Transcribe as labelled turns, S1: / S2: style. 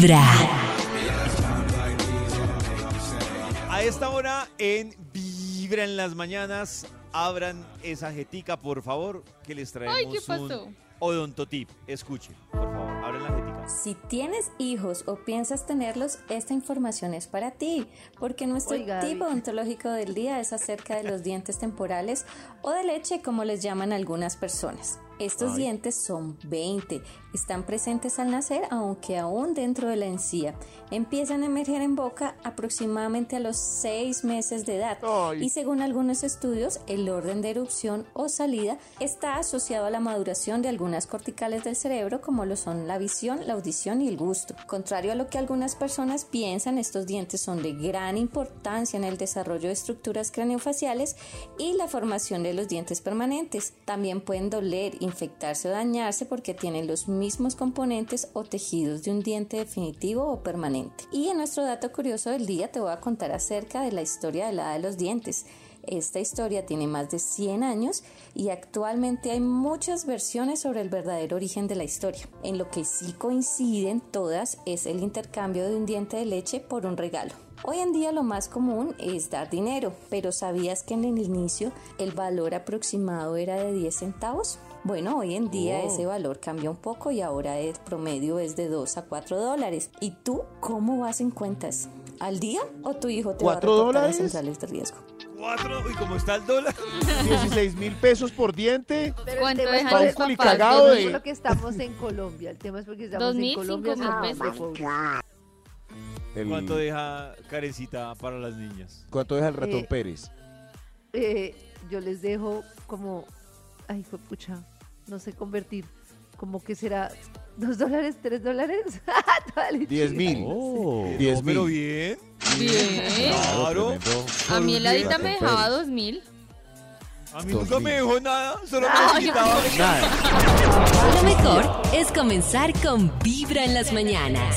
S1: Vibra.
S2: A esta hora en Vibra en las mañanas, abran esa jetica, por favor, que les traemos
S3: Ay, ¿qué pasó?
S2: un odontotip. Escuchen, por favor, abran la jetica.
S4: Si tienes hijos o piensas tenerlos, esta información es para ti, porque nuestro
S5: Oiga,
S4: tipo
S5: David.
S4: ontológico del día es acerca de los dientes temporales o de leche, como les llaman algunas personas. Estos dientes son 20, están presentes al nacer, aunque aún dentro de la encía. Empiezan a emerger en boca aproximadamente a los 6 meses de edad
S5: Ay.
S4: y según algunos estudios, el orden de erupción o salida está asociado a la maduración de algunas corticales del cerebro, como lo son la visión, la audición y el gusto. Contrario a lo que algunas personas piensan, estos dientes son de gran importancia en el desarrollo de estructuras craneofaciales y la formación de los dientes permanentes. También pueden doler, infectarse o dañarse porque tienen los mismos componentes o tejidos de un diente definitivo o permanente. Y en nuestro dato curioso del día te voy a contar acerca de la historia de la edad de los dientes. Esta historia tiene más de 100 años y actualmente hay muchas versiones sobre el verdadero origen de la historia. En lo que sí coinciden todas es el intercambio de un diente de leche por un regalo. Hoy en día lo más común es dar dinero, pero ¿sabías que en el inicio el valor aproximado era de 10 centavos? Bueno, hoy en día ese valor cambia un poco y ahora el promedio es de 2 a 4 dólares. ¿Y tú cómo vas en cuentas? ¿Al día o tu hijo te va a
S5: ¿Cuatro
S4: reportar a
S5: dólares?
S4: centrales de riesgo?
S2: Cuatro, y como está el dólar.
S5: 16 mil pesos por diente.
S6: Pero
S3: ¿Cuánto
S6: el tema
S3: dejan
S6: es
S3: mil?
S6: lo que estamos en Colombia. El tema es porque estamos
S3: ¿Dos mil,
S6: en Colombia.
S3: mil
S6: pobres.
S5: El-
S2: ¿Cuánto deja carecita para las niñas?
S5: ¿Cuánto deja el ratón
S6: Eh,
S5: Pérez?
S6: Eh, yo les dejo como, ay, fue pucha, no sé convertir, como que será dos dólares, tres dólares.
S5: 10 mil.
S2: Oh,
S5: 10
S2: no, pero
S5: mil.
S2: bien.
S3: Bien.
S2: Claro.
S5: tremendo.
S3: A mí el Adita
S5: Ratón
S3: me dejaba
S5: Pérez.
S3: dos mil.
S2: A mí nunca me dejó nada, solo me
S3: Ay,
S2: quitaba.
S5: Nada.
S1: Lo mejor es comenzar con Vibra en las mañanas.